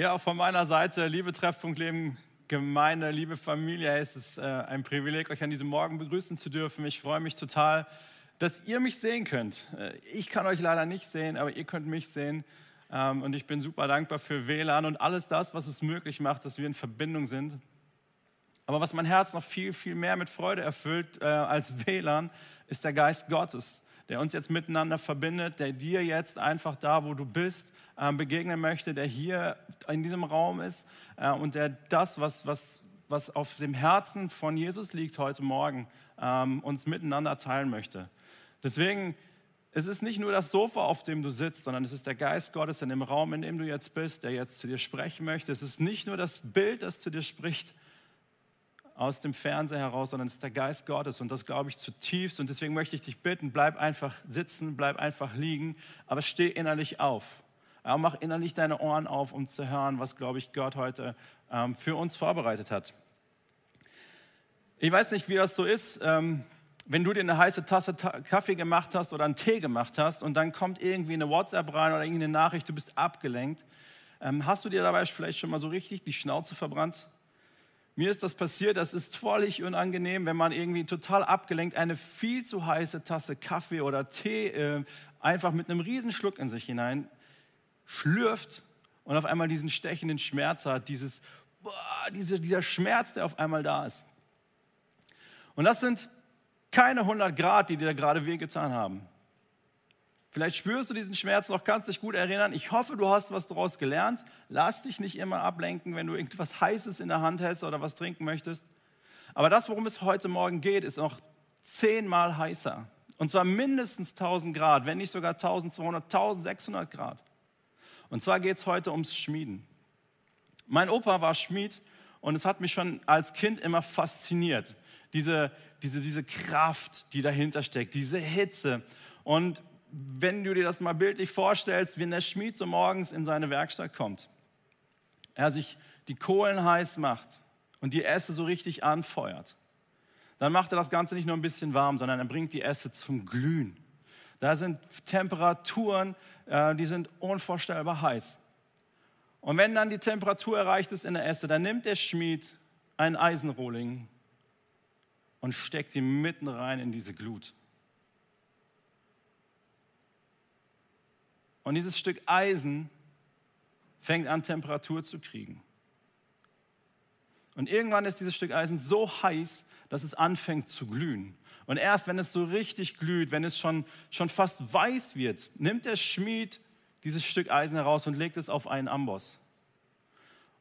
Ja, auch von meiner Seite, liebe Treffpunkt Leben Gemeinde, liebe Familie, es ist äh, ein Privileg, euch an diesem Morgen begrüßen zu dürfen. Ich freue mich total, dass ihr mich sehen könnt. Äh, ich kann euch leider nicht sehen, aber ihr könnt mich sehen. Ähm, und ich bin super dankbar für WLAN und alles das, was es möglich macht, dass wir in Verbindung sind. Aber was mein Herz noch viel, viel mehr mit Freude erfüllt äh, als WLAN, ist der Geist Gottes, der uns jetzt miteinander verbindet, der dir jetzt einfach da, wo du bist, begegnen möchte, der hier in diesem Raum ist äh, und der das, was, was, was auf dem Herzen von Jesus liegt heute Morgen, ähm, uns miteinander teilen möchte. Deswegen, es ist nicht nur das Sofa, auf dem du sitzt, sondern es ist der Geist Gottes in dem Raum, in dem du jetzt bist, der jetzt zu dir sprechen möchte. Es ist nicht nur das Bild, das zu dir spricht, aus dem Fernseher heraus, sondern es ist der Geist Gottes und das glaube ich zutiefst. Und deswegen möchte ich dich bitten, bleib einfach sitzen, bleib einfach liegen, aber steh innerlich auf. Ja, mach innerlich deine Ohren auf, um zu hören, was, glaube ich, Gott heute ähm, für uns vorbereitet hat. Ich weiß nicht, wie das so ist, ähm, wenn du dir eine heiße Tasse Ta Kaffee gemacht hast oder einen Tee gemacht hast und dann kommt irgendwie eine WhatsApp rein oder irgendeine Nachricht, du bist abgelenkt. Ähm, hast du dir dabei vielleicht schon mal so richtig die Schnauze verbrannt? Mir ist das passiert, das ist völlig unangenehm, wenn man irgendwie total abgelenkt eine viel zu heiße Tasse Kaffee oder Tee äh, einfach mit einem Riesenschluck in sich hinein schlürft und auf einmal diesen stechenden Schmerz hat, dieses, boah, diese, dieser Schmerz, der auf einmal da ist. Und das sind keine 100 Grad, die dir da gerade wehgetan haben. Vielleicht spürst du diesen Schmerz noch, kannst dich gut erinnern. Ich hoffe, du hast was daraus gelernt. Lass dich nicht immer ablenken, wenn du irgendwas Heißes in der Hand hältst oder was trinken möchtest. Aber das, worum es heute Morgen geht, ist noch zehnmal heißer. Und zwar mindestens 1000 Grad, wenn nicht sogar 1200, 1600 Grad. Und zwar geht es heute ums Schmieden. Mein Opa war Schmied und es hat mich schon als Kind immer fasziniert. Diese, diese, diese Kraft, die dahinter steckt, diese Hitze. Und wenn du dir das mal bildlich vorstellst, wenn der Schmied so morgens in seine Werkstatt kommt, er sich die Kohlen heiß macht und die Esse so richtig anfeuert, dann macht er das Ganze nicht nur ein bisschen warm, sondern er bringt die Esse zum Glühen. Da sind Temperaturen, äh, die sind unvorstellbar heiß. Und wenn dann die Temperatur erreicht ist in der Esse, dann nimmt der Schmied einen Eisenrohling und steckt ihn mitten rein in diese Glut. Und dieses Stück Eisen fängt an, Temperatur zu kriegen. Und irgendwann ist dieses Stück Eisen so heiß, dass es anfängt zu glühen. Und erst wenn es so richtig glüht, wenn es schon, schon fast weiß wird, nimmt der Schmied dieses Stück Eisen heraus und legt es auf einen Amboss.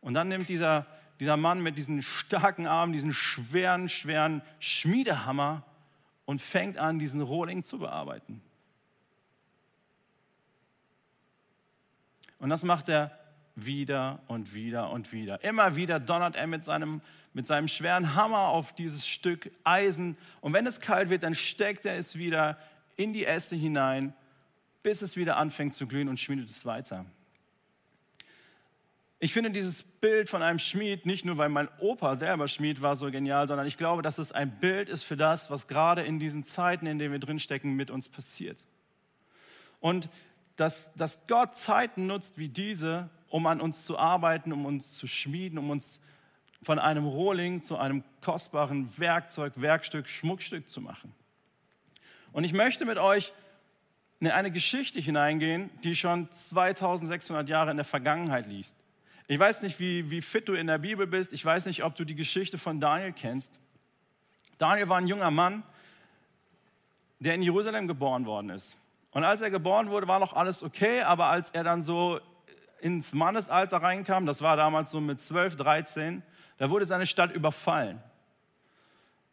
Und dann nimmt dieser, dieser Mann mit diesen starken Armen, diesen schweren, schweren Schmiedehammer und fängt an, diesen Rohling zu bearbeiten. Und das macht er wieder und wieder und wieder. Immer wieder donnert er mit seinem, mit seinem schweren Hammer auf dieses Stück Eisen. Und wenn es kalt wird, dann steckt er es wieder in die Äste hinein, bis es wieder anfängt zu glühen und schmiedet es weiter. Ich finde dieses Bild von einem Schmied nicht nur, weil mein Opa selber Schmied war, so genial, sondern ich glaube, dass es ein Bild ist für das, was gerade in diesen Zeiten, in denen wir drinstecken, mit uns passiert. Und dass, dass Gott Zeiten nutzt wie diese, um an uns zu arbeiten, um uns zu schmieden, um uns von einem Rohling zu einem kostbaren Werkzeug, Werkstück, Schmuckstück zu machen. Und ich möchte mit euch in eine Geschichte hineingehen, die schon 2600 Jahre in der Vergangenheit liegt. Ich weiß nicht, wie, wie fit du in der Bibel bist. Ich weiß nicht, ob du die Geschichte von Daniel kennst. Daniel war ein junger Mann, der in Jerusalem geboren worden ist. Und als er geboren wurde, war noch alles okay, aber als er dann so ins Mannesalter reinkam, das war damals so mit 12, 13, da wurde seine Stadt überfallen.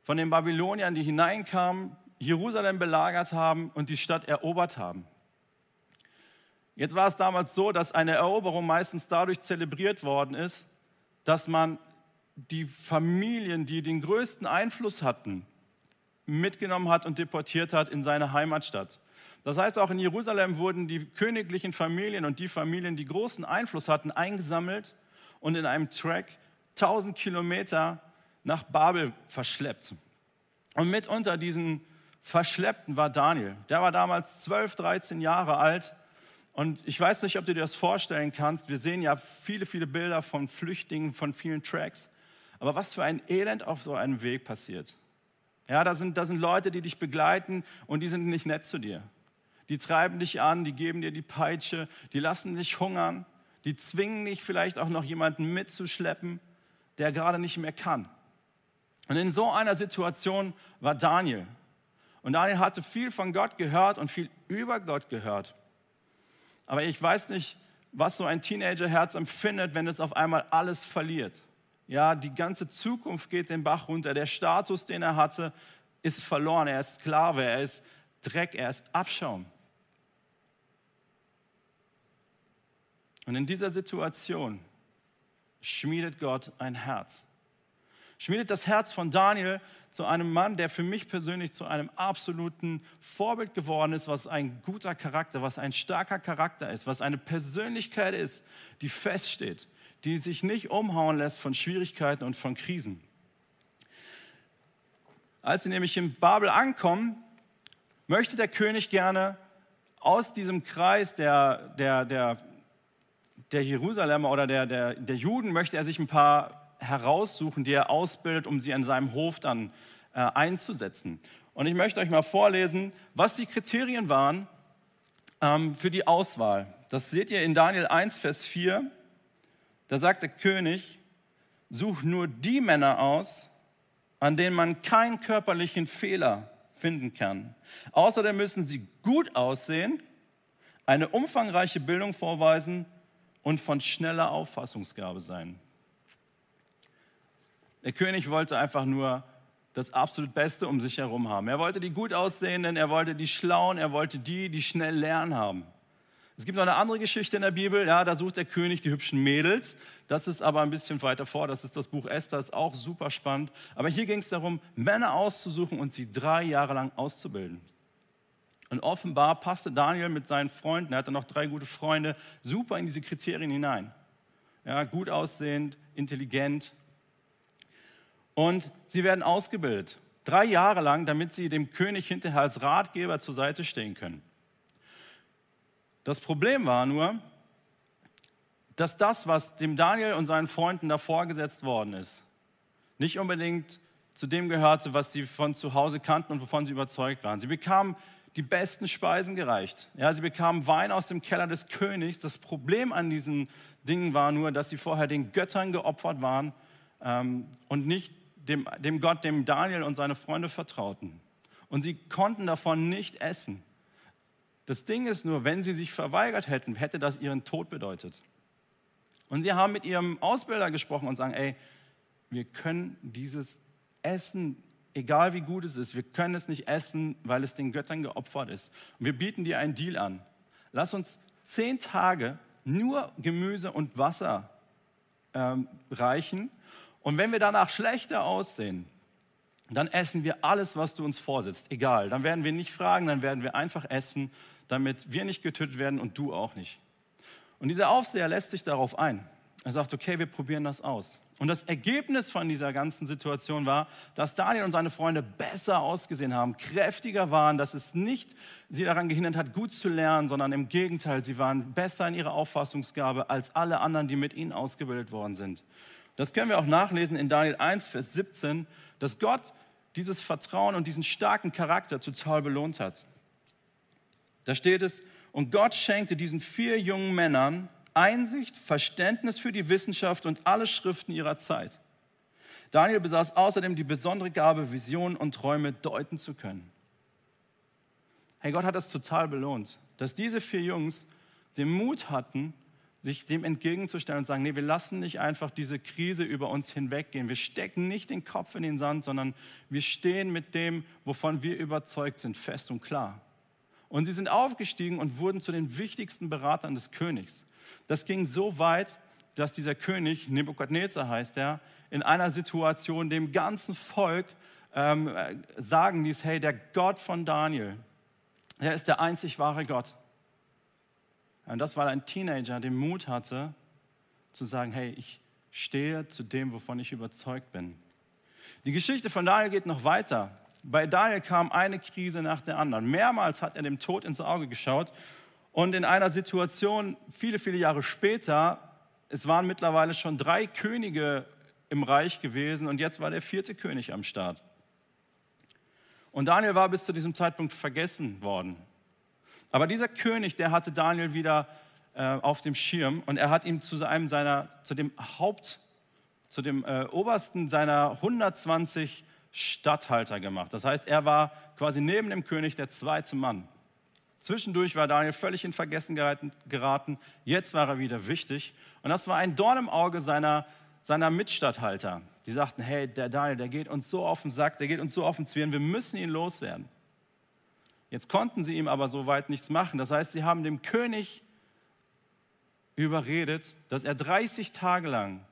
Von den Babyloniern, die hineinkamen, Jerusalem belagert haben und die Stadt erobert haben. Jetzt war es damals so, dass eine Eroberung meistens dadurch zelebriert worden ist, dass man die Familien, die den größten Einfluss hatten, mitgenommen hat und deportiert hat in seine Heimatstadt. Das heißt, auch in Jerusalem wurden die königlichen Familien und die Familien, die großen Einfluss hatten, eingesammelt und in einem Track 1000 Kilometer nach Babel verschleppt. Und mit unter diesen Verschleppten war Daniel. Der war damals 12, 13 Jahre alt Und ich weiß nicht, ob du dir das vorstellen kannst. Wir sehen ja viele, viele Bilder von Flüchtlingen, von vielen Tracks. Aber was für ein Elend auf so einem Weg passiert. Ja, da sind, da sind Leute, die dich begleiten und die sind nicht nett zu dir. Die treiben dich an, die geben dir die Peitsche, die lassen dich hungern, die zwingen dich vielleicht auch noch jemanden mitzuschleppen, der gerade nicht mehr kann. Und in so einer Situation war Daniel. Und Daniel hatte viel von Gott gehört und viel über Gott gehört. Aber ich weiß nicht, was so ein Teenagerherz empfindet, wenn es auf einmal alles verliert. Ja, die ganze Zukunft geht den Bach runter. Der Status, den er hatte, ist verloren. Er ist Sklave, er ist Dreck, er ist Abschaum. Und in dieser Situation schmiedet Gott ein Herz. Schmiedet das Herz von Daniel zu einem Mann, der für mich persönlich zu einem absoluten Vorbild geworden ist, was ein guter Charakter, was ein starker Charakter ist, was eine Persönlichkeit ist, die feststeht, die sich nicht umhauen lässt von Schwierigkeiten und von Krisen. Als sie nämlich in Babel ankommen, möchte der König gerne aus diesem Kreis der, der, der, der Jerusalemer oder der, der, der Juden, möchte er sich ein paar heraussuchen, die er ausbildet, um sie an seinem Hof dann äh, einzusetzen. Und ich möchte euch mal vorlesen, was die Kriterien waren ähm, für die Auswahl. Das seht ihr in Daniel 1, Vers 4. Da sagt der König, such nur die Männer aus, an denen man keinen körperlichen Fehler finden kann. Außerdem müssen sie gut aussehen, eine umfangreiche Bildung vorweisen und von schneller Auffassungsgabe sein. Der König wollte einfach nur das absolut Beste um sich herum haben. Er wollte die gut aussehenden, er wollte die Schlauen, er wollte die, die schnell lernen haben. Es gibt noch eine andere Geschichte in der Bibel, ja, da sucht der König die hübschen Mädels. Das ist aber ein bisschen weiter vor, das ist das Buch Esther, ist auch super spannend. Aber hier ging es darum, Männer auszusuchen und sie drei Jahre lang auszubilden. Und offenbar passte Daniel mit seinen Freunden, er hatte noch drei gute Freunde, super in diese Kriterien hinein. Ja, gut aussehend, intelligent. Und sie werden ausgebildet, drei Jahre lang, damit sie dem König hinterher als Ratgeber zur Seite stehen können. Das Problem war nur, dass das, was dem Daniel und seinen Freunden da vorgesetzt worden ist, nicht unbedingt zu dem gehörte, was sie von zu Hause kannten und wovon sie überzeugt waren. Sie bekamen die besten Speisen gereicht. Ja, sie bekamen Wein aus dem Keller des Königs. Das Problem an diesen Dingen war nur, dass sie vorher den Göttern geopfert waren ähm, und nicht dem, dem Gott, dem Daniel und seine Freunde vertrauten. Und sie konnten davon nicht essen. Das Ding ist nur, wenn sie sich verweigert hätten, hätte das ihren Tod bedeutet. Und sie haben mit ihrem Ausbilder gesprochen und sagen, ey, wir können dieses Essen, egal wie gut es ist, wir können es nicht essen, weil es den Göttern geopfert ist. Und wir bieten dir einen Deal an. Lass uns zehn Tage nur Gemüse und Wasser ähm, reichen. Und wenn wir danach schlechter aussehen, dann essen wir alles, was du uns vorsetzt. Egal. Dann werden wir nicht fragen, dann werden wir einfach essen damit wir nicht getötet werden und du auch nicht. Und dieser Aufseher lässt sich darauf ein. Er sagt, okay, wir probieren das aus. Und das Ergebnis von dieser ganzen Situation war, dass Daniel und seine Freunde besser ausgesehen haben, kräftiger waren, dass es nicht sie daran gehindert hat, gut zu lernen, sondern im Gegenteil, sie waren besser in ihrer Auffassungsgabe als alle anderen, die mit ihnen ausgebildet worden sind. Das können wir auch nachlesen in Daniel 1, Vers 17, dass Gott dieses Vertrauen und diesen starken Charakter total belohnt hat. Da steht es, und Gott schenkte diesen vier jungen Männern Einsicht, Verständnis für die Wissenschaft und alle Schriften ihrer Zeit. Daniel besaß außerdem die besondere Gabe, Visionen und Träume deuten zu können. Hey, Gott hat das total belohnt, dass diese vier Jungs den Mut hatten, sich dem entgegenzustellen und sagen, nee, wir lassen nicht einfach diese Krise über uns hinweggehen. Wir stecken nicht den Kopf in den Sand, sondern wir stehen mit dem, wovon wir überzeugt sind, fest und klar. Und sie sind aufgestiegen und wurden zu den wichtigsten Beratern des Königs. Das ging so weit, dass dieser König, Nebukadnezar heißt er, in einer Situation dem ganzen Volk ähm, sagen ließ, hey, der Gott von Daniel, der ist der einzig wahre Gott. Und das, weil ein Teenager den Mut hatte, zu sagen, hey, ich stehe zu dem, wovon ich überzeugt bin. Die Geschichte von Daniel geht noch weiter. Bei Daniel kam eine Krise nach der anderen. Mehrmals hat er dem Tod ins Auge geschaut Und in einer Situation, viele, viele Jahre später, es waren mittlerweile schon drei Könige im Reich gewesen und jetzt war der vierte König am Start. Und Daniel war bis zu diesem Zeitpunkt vergessen worden. Aber dieser König, der hatte Daniel wieder äh, auf dem Schirm und er hat ihm zu einem seiner, zu dem Haupt, zu dem äh, obersten seiner 120 Statthalter gemacht. Das heißt, er war quasi neben dem König der zweite Mann. Zwischendurch war Daniel völlig in Vergessen geraten. Jetzt war er wieder wichtig. Und das war ein Dorn im Auge seiner, seiner Mitstatthalter. Die sagten, hey, der Daniel, der geht uns so auf den Sack, der geht uns so auf den Zwirn, wir müssen ihn loswerden. Jetzt konnten sie ihm aber soweit nichts machen. Das heißt, sie haben dem König überredet, dass er 30 Tage lang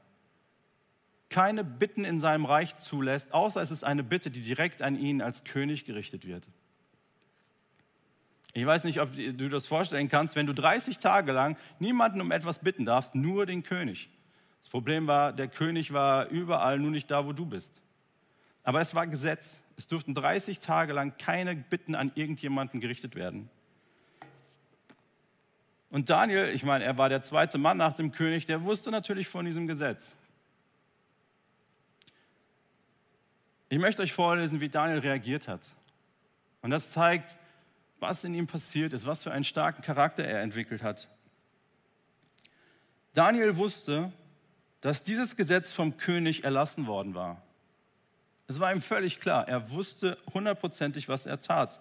keine Bitten in seinem Reich zulässt, außer es ist eine Bitte, die direkt an ihn als König gerichtet wird. Ich weiß nicht, ob du das vorstellen kannst, wenn du 30 Tage lang niemanden um etwas bitten darfst, nur den König. Das Problem war, der König war überall, nur nicht da, wo du bist. Aber es war Gesetz. Es durften 30 Tage lang keine Bitten an irgendjemanden gerichtet werden. Und Daniel, ich meine, er war der zweite Mann nach dem König, der wusste natürlich von diesem Gesetz. Ich möchte euch vorlesen, wie Daniel reagiert hat. Und das zeigt, was in ihm passiert ist, was für einen starken Charakter er entwickelt hat. Daniel wusste, dass dieses Gesetz vom König erlassen worden war. Es war ihm völlig klar, er wusste hundertprozentig, was er tat.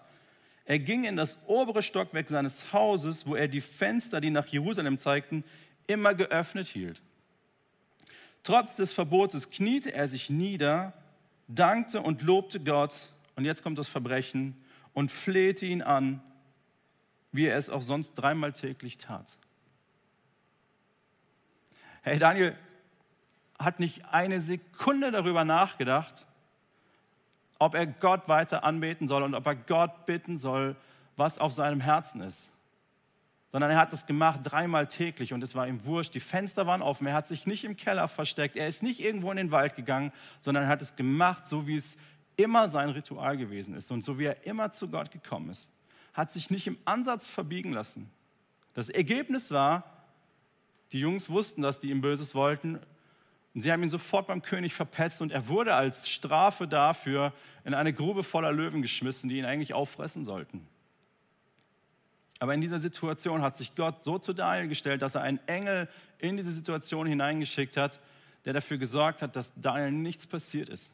Er ging in das obere Stockwerk seines Hauses, wo er die Fenster, die nach Jerusalem zeigten, immer geöffnet hielt. Trotz des Verbotes kniete er sich nieder, dankte und lobte Gott, und jetzt kommt das Verbrechen, und flehte ihn an, wie er es auch sonst dreimal täglich tat. Hey, Daniel hat nicht eine Sekunde darüber nachgedacht, ob er Gott weiter anbeten soll und ob er Gott bitten soll, was auf seinem Herzen ist. Sondern er hat das gemacht dreimal täglich und es war ihm wurscht. Die Fenster waren offen, er hat sich nicht im Keller versteckt, er ist nicht irgendwo in den Wald gegangen, sondern er hat es gemacht, so wie es immer sein Ritual gewesen ist und so wie er immer zu Gott gekommen ist, hat sich nicht im Ansatz verbiegen lassen. Das Ergebnis war, die Jungs wussten, dass die ihm Böses wollten und sie haben ihn sofort beim König verpetzt und er wurde als Strafe dafür in eine Grube voller Löwen geschmissen, die ihn eigentlich auffressen sollten. Aber in dieser Situation hat sich Gott so zu Daniel gestellt, dass er einen Engel in diese Situation hineingeschickt hat, der dafür gesorgt hat, dass Daniel nichts passiert ist.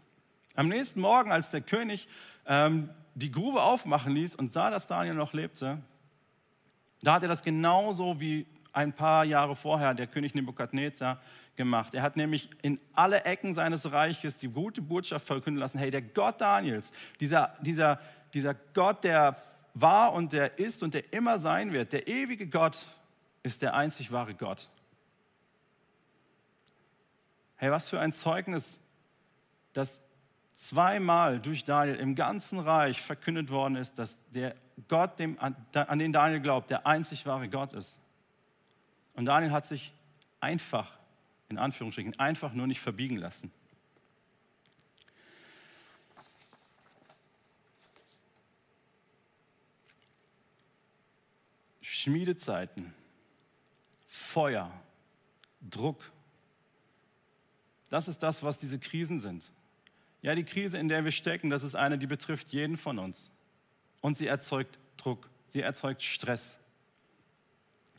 Am nächsten Morgen, als der König ähm, die Grube aufmachen ließ und sah, dass Daniel noch lebte, da hat er das genauso wie ein paar Jahre vorher der König Nebukadnezar gemacht. Er hat nämlich in alle Ecken seines Reiches die gute Botschaft verkünden lassen, hey, der Gott Daniels, dieser, dieser, dieser Gott, der war und der ist und der immer sein wird, der ewige Gott ist der einzig wahre Gott. Hey, was für ein Zeugnis, dass zweimal durch Daniel im ganzen Reich verkündet worden ist, dass der Gott, dem, an, den Daniel glaubt, der einzig wahre Gott ist. Und Daniel hat sich einfach, in Anführungsstrichen, einfach nur nicht verbiegen lassen. Schmiedezeiten, Feuer, Druck. Das ist das, was diese Krisen sind. Ja, die Krise, in der wir stecken, das ist eine, die betrifft jeden von uns. Und sie erzeugt Druck, sie erzeugt Stress.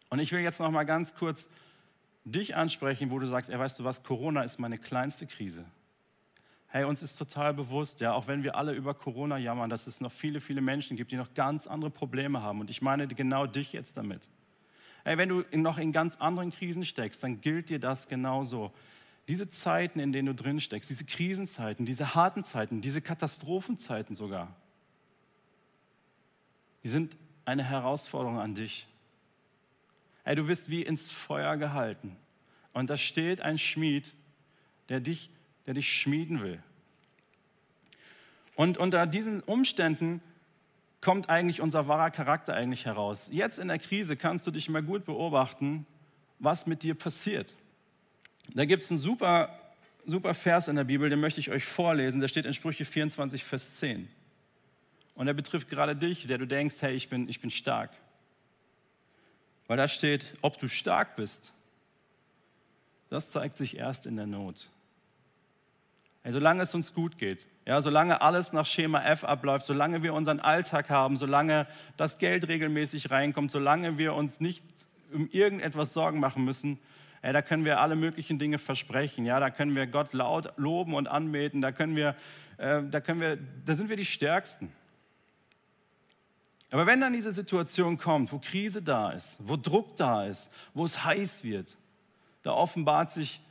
Und ich will jetzt noch mal ganz kurz dich ansprechen, wo du sagst, ey, weißt du was, Corona ist meine kleinste Krise. Hey, uns ist total bewusst, ja, auch wenn wir alle über Corona jammern, dass es noch viele, viele Menschen gibt, die noch ganz andere Probleme haben. Und ich meine genau dich jetzt damit. Hey, wenn du noch in ganz anderen Krisen steckst, dann gilt dir das genauso. Diese Zeiten, in denen du drin steckst, diese Krisenzeiten, diese harten Zeiten, diese Katastrophenzeiten sogar, die sind eine Herausforderung an dich. Hey, du wirst wie ins Feuer gehalten. Und da steht ein Schmied, der dich, der dich schmieden will. Und unter diesen Umständen kommt eigentlich unser wahrer Charakter eigentlich heraus. Jetzt in der Krise kannst du dich mal gut beobachten, was mit dir passiert. Da gibt es einen super, super Vers in der Bibel, den möchte ich euch vorlesen. Der steht in Sprüche 24, Vers 10. Und er betrifft gerade dich, der du denkst, hey, ich bin, ich bin stark. Weil da steht, ob du stark bist, das zeigt sich erst in der Not. Hey, solange es uns gut geht, ja, solange alles nach Schema F abläuft, solange wir unseren Alltag haben, solange das Geld regelmäßig reinkommt, solange wir uns nicht um irgendetwas Sorgen machen müssen, hey, da können wir alle möglichen Dinge versprechen. Ja, da können wir Gott laut loben und anbeten. Da können wir, äh, da können wir, da sind wir die Stärksten. Aber wenn dann diese Situation kommt, wo Krise da ist, wo Druck da ist, wo es heiß wird, da offenbart sich,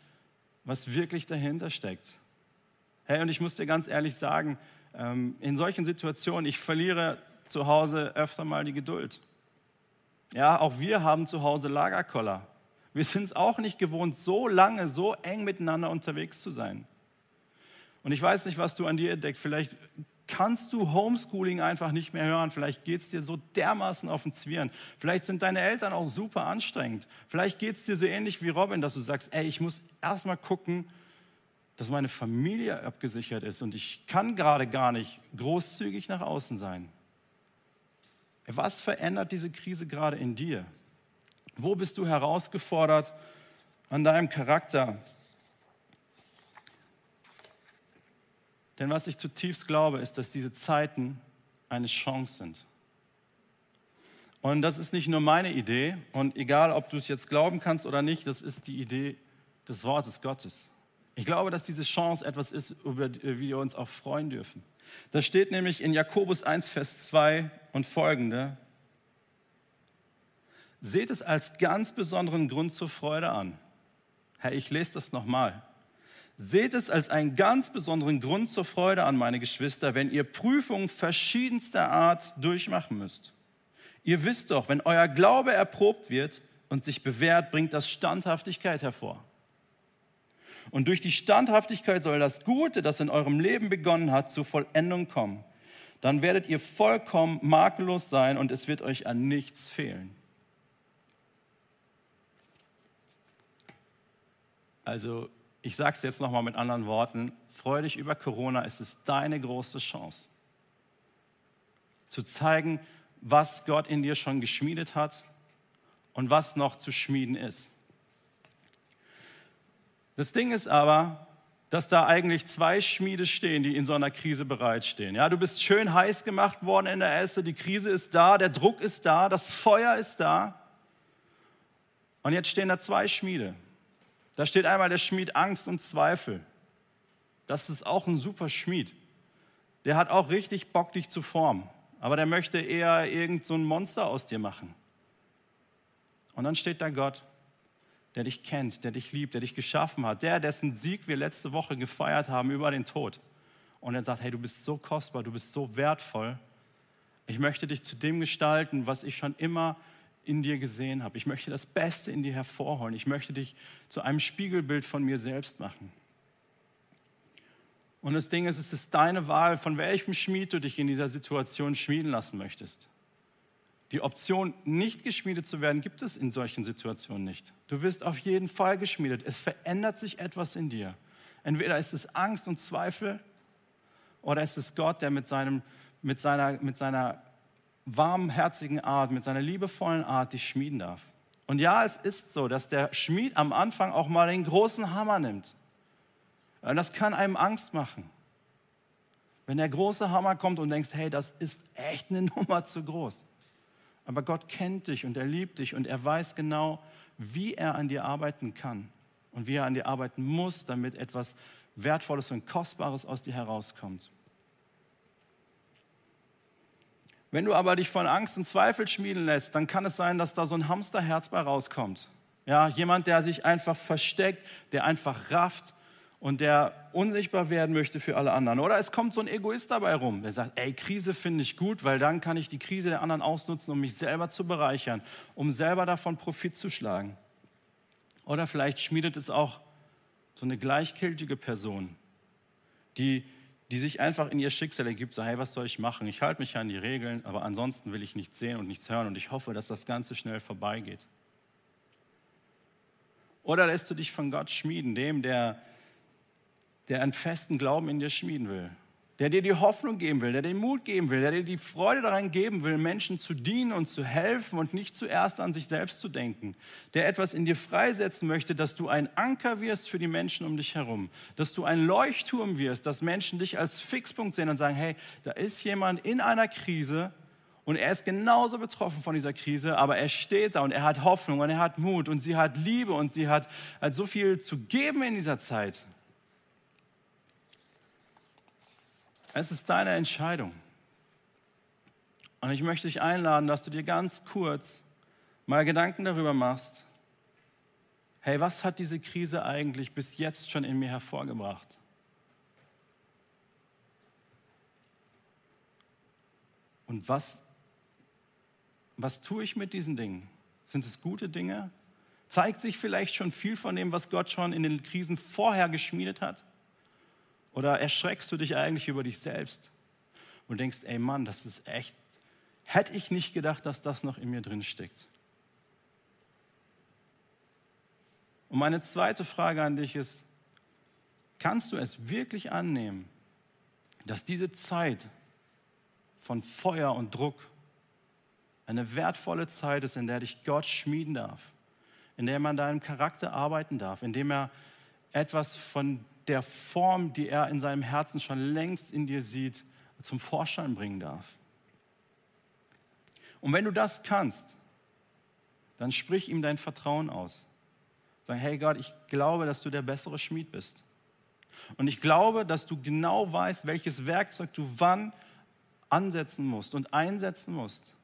was wirklich dahinter steckt. Hey, und ich muss dir ganz ehrlich sagen, ähm, in solchen Situationen, ich verliere zu Hause öfter mal die Geduld. Ja, auch wir haben zu Hause Lagerkoller. Wir sind es auch nicht gewohnt, so lange, so eng miteinander unterwegs zu sein. Und ich weiß nicht, was du an dir entdeckst. Vielleicht kannst du Homeschooling einfach nicht mehr hören. Vielleicht geht es dir so dermaßen auf den Zwirn. Vielleicht sind deine Eltern auch super anstrengend. Vielleicht geht es dir so ähnlich wie Robin, dass du sagst, ey, ich muss erstmal gucken, dass meine Familie abgesichert ist und ich kann gerade gar nicht großzügig nach außen sein. Was verändert diese Krise gerade in dir? Wo bist du herausgefordert an deinem Charakter? Denn was ich zutiefst glaube, ist, dass diese Zeiten eine Chance sind. Und das ist nicht nur meine Idee. Und egal, ob du es jetzt glauben kannst oder nicht, das ist die Idee des Wortes Gottes. Ich glaube, dass diese Chance etwas ist, über die wir uns auch freuen dürfen. Das steht nämlich in Jakobus 1, Vers 2 und folgende. Seht es als ganz besonderen Grund zur Freude an. Herr, ich lese das nochmal. Seht es als einen ganz besonderen Grund zur Freude an, meine Geschwister, wenn ihr Prüfungen verschiedenster Art durchmachen müsst. Ihr wisst doch, wenn euer Glaube erprobt wird und sich bewährt, bringt das Standhaftigkeit hervor. Und durch die Standhaftigkeit soll das Gute, das in eurem Leben begonnen hat, zur Vollendung kommen. Dann werdet ihr vollkommen makellos sein und es wird euch an nichts fehlen. Also ich sage es jetzt nochmal mit anderen Worten, freu dich über Corona, es ist deine große Chance. Zu zeigen, was Gott in dir schon geschmiedet hat und was noch zu schmieden ist. Das Ding ist aber, dass da eigentlich zwei Schmiede stehen, die in so einer Krise bereitstehen. Ja, du bist schön heiß gemacht worden in der Esse, die Krise ist da, der Druck ist da, das Feuer ist da. Und jetzt stehen da zwei Schmiede. Da steht einmal der Schmied Angst und Zweifel. Das ist auch ein super Schmied. Der hat auch richtig Bock, dich zu formen. Aber der möchte eher irgend so ein Monster aus dir machen. Und dann steht da Gott, der dich kennt, der dich liebt, der dich geschaffen hat, der, dessen Sieg wir letzte Woche gefeiert haben über den Tod. Und er sagt, hey, du bist so kostbar, du bist so wertvoll. Ich möchte dich zu dem gestalten, was ich schon immer in dir gesehen habe. Ich möchte das Beste in dir hervorholen. Ich möchte dich zu einem Spiegelbild von mir selbst machen. Und das Ding ist, es ist deine Wahl, von welchem Schmied du dich in dieser Situation schmieden lassen möchtest. Die Option, nicht geschmiedet zu werden, gibt es in solchen Situationen nicht. Du wirst auf jeden Fall geschmiedet. Es verändert sich etwas in dir. Entweder ist es Angst und Zweifel oder ist es Gott, der mit, seinem, mit, seiner, mit seiner warmherzigen Art, mit seiner liebevollen Art dich schmieden darf. Und ja, es ist so, dass der Schmied am Anfang auch mal den großen Hammer nimmt. Und das kann einem Angst machen. Wenn der große Hammer kommt und denkst, hey, das ist echt eine Nummer zu groß. Aber Gott kennt dich und er liebt dich und er weiß genau, wie er an dir arbeiten kann und wie er an dir arbeiten muss, damit etwas Wertvolles und Kostbares aus dir herauskommt. Wenn du aber dich von Angst und Zweifel schmieden lässt, dann kann es sein, dass da so ein Hamsterherz bei rauskommt. Ja, jemand, der sich einfach versteckt, der einfach rafft und der unsichtbar werden möchte für alle anderen. Oder es kommt so ein Egoist dabei rum, der sagt, ey, Krise finde ich gut, weil dann kann ich die Krise der anderen ausnutzen, um mich selber zu bereichern, um selber davon Profit zu schlagen. Oder vielleicht schmiedet es auch so eine gleichgültige Person, die die sich einfach in ihr Schicksal ergibt, so hey, was soll ich machen? Ich halte mich an die Regeln, aber ansonsten will ich nichts sehen und nichts hören und ich hoffe, dass das Ganze schnell vorbeigeht. Oder lässt du dich von Gott schmieden, dem, der, der einen festen Glauben in dir schmieden will, der dir die Hoffnung geben will, der dir den Mut geben will, der dir die Freude daran geben will, Menschen zu dienen und zu helfen und nicht zuerst an sich selbst zu denken, der etwas in dir freisetzen möchte, dass du ein Anker wirst für die Menschen um dich herum, dass du ein Leuchtturm wirst, dass Menschen dich als Fixpunkt sehen und sagen, hey, da ist jemand in einer Krise und er ist genauso betroffen von dieser Krise, aber er steht da und er hat Hoffnung und er hat Mut und sie hat Liebe und sie hat, hat so viel zu geben in dieser Zeit. Es ist deine Entscheidung. Und ich möchte dich einladen, dass du dir ganz kurz mal Gedanken darüber machst, hey, was hat diese Krise eigentlich bis jetzt schon in mir hervorgebracht? Und was, was tue ich mit diesen Dingen? Sind es gute Dinge? Zeigt sich vielleicht schon viel von dem, was Gott schon in den Krisen vorher geschmiedet hat? Oder erschreckst du dich eigentlich über dich selbst und denkst, ey Mann, das ist echt, hätte ich nicht gedacht, dass das noch in mir drin steckt. Und meine zweite Frage an dich ist, kannst du es wirklich annehmen, dass diese Zeit von Feuer und Druck eine wertvolle Zeit ist, in der dich Gott schmieden darf, in der man deinem Charakter arbeiten darf, in dem er etwas von der Form, die er in seinem Herzen schon längst in dir sieht, zum Vorschein bringen darf. Und wenn du das kannst, dann sprich ihm dein Vertrauen aus. Sag, hey Gott, ich glaube, dass du der bessere Schmied bist. Und ich glaube, dass du genau weißt, welches Werkzeug du wann ansetzen musst und einsetzen musst.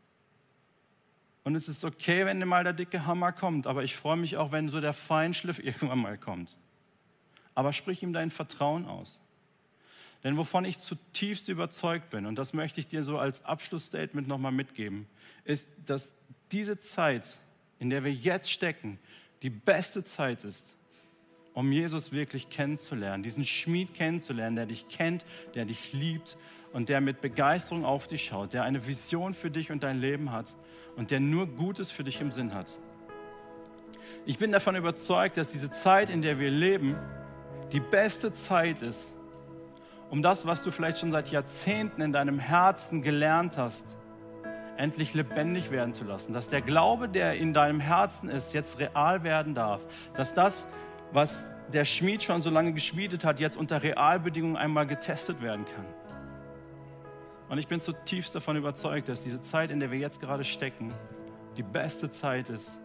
Und es ist okay, wenn dir mal der dicke Hammer kommt, aber ich freue mich auch, wenn so der Feinschliff irgendwann mal kommt aber sprich ihm dein Vertrauen aus. Denn wovon ich zutiefst überzeugt bin, und das möchte ich dir so als Abschlussstatement nochmal mitgeben, ist, dass diese Zeit, in der wir jetzt stecken, die beste Zeit ist, um Jesus wirklich kennenzulernen, diesen Schmied kennenzulernen, der dich kennt, der dich liebt und der mit Begeisterung auf dich schaut, der eine Vision für dich und dein Leben hat und der nur Gutes für dich im Sinn hat. Ich bin davon überzeugt, dass diese Zeit, in der wir leben, die beste Zeit ist, um das, was du vielleicht schon seit Jahrzehnten in deinem Herzen gelernt hast, endlich lebendig werden zu lassen. Dass der Glaube, der in deinem Herzen ist, jetzt real werden darf. Dass das, was der Schmied schon so lange geschmiedet hat, jetzt unter Realbedingungen einmal getestet werden kann. Und ich bin zutiefst davon überzeugt, dass diese Zeit, in der wir jetzt gerade stecken, die beste Zeit ist,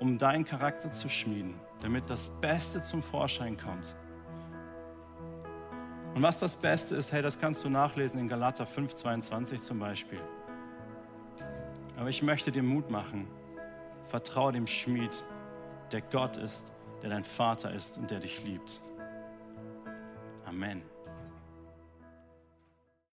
um deinen Charakter zu schmieden damit das Beste zum Vorschein kommt. Und was das Beste ist, hey, das kannst du nachlesen in Galater 5,22 zum Beispiel. Aber ich möchte dir Mut machen. Vertraue dem Schmied, der Gott ist, der dein Vater ist und der dich liebt. Amen.